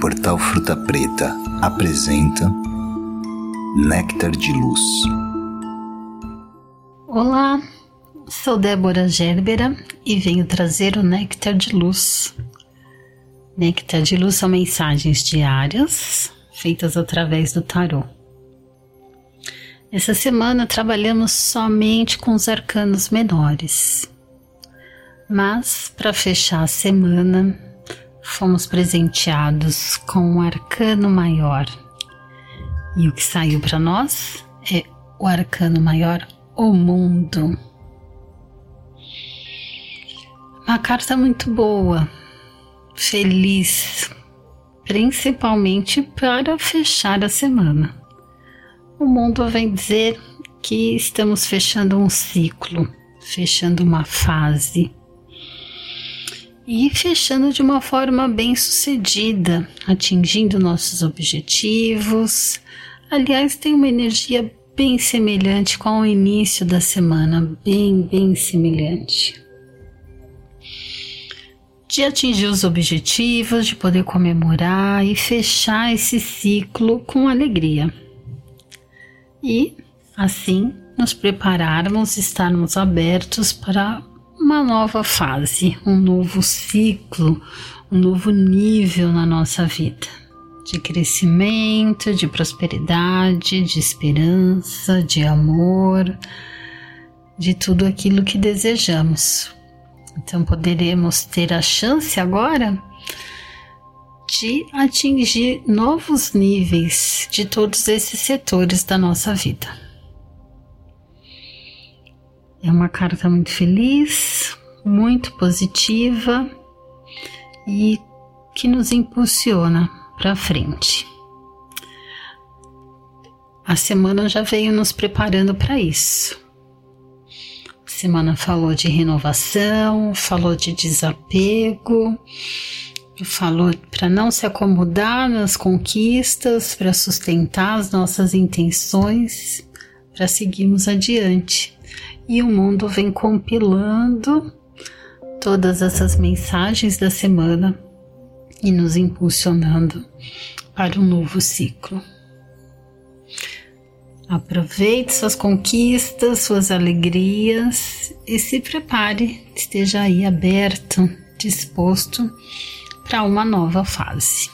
Portal Fruta Preta apresenta Néctar de Luz. Olá, sou Débora Gerbera e venho trazer o Néctar de Luz. Néctar de Luz são mensagens diárias feitas através do tarô. Essa semana trabalhamos somente com os arcanos menores. Mas, para fechar a semana, fomos presenteados com um arcano maior. E o que saiu para nós é o arcano maior, o mundo. Uma carta muito boa, feliz, principalmente para fechar a semana. O mundo vem dizer que estamos fechando um ciclo, fechando uma fase e fechando de uma forma bem sucedida, atingindo nossos objetivos. Aliás, tem uma energia bem semelhante com o início da semana, bem, bem semelhante. De atingir os objetivos, de poder comemorar e fechar esse ciclo com alegria. E, assim, nos prepararmos, estarmos abertos para uma nova fase, um novo ciclo, um novo nível na nossa vida de crescimento, de prosperidade, de esperança, de amor, de tudo aquilo que desejamos. Então poderemos ter a chance agora de atingir novos níveis de todos esses setores da nossa vida. É uma carta muito feliz, muito positiva e que nos impulsiona para frente. A semana já veio nos preparando para isso. A semana falou de renovação, falou de desapego, falou para não se acomodar nas conquistas, para sustentar as nossas intenções, para seguirmos adiante e o mundo vem compilando todas essas mensagens da semana e nos impulsionando para um novo ciclo. Aproveite suas conquistas, suas alegrias e se prepare, esteja aí aberto, disposto para uma nova fase.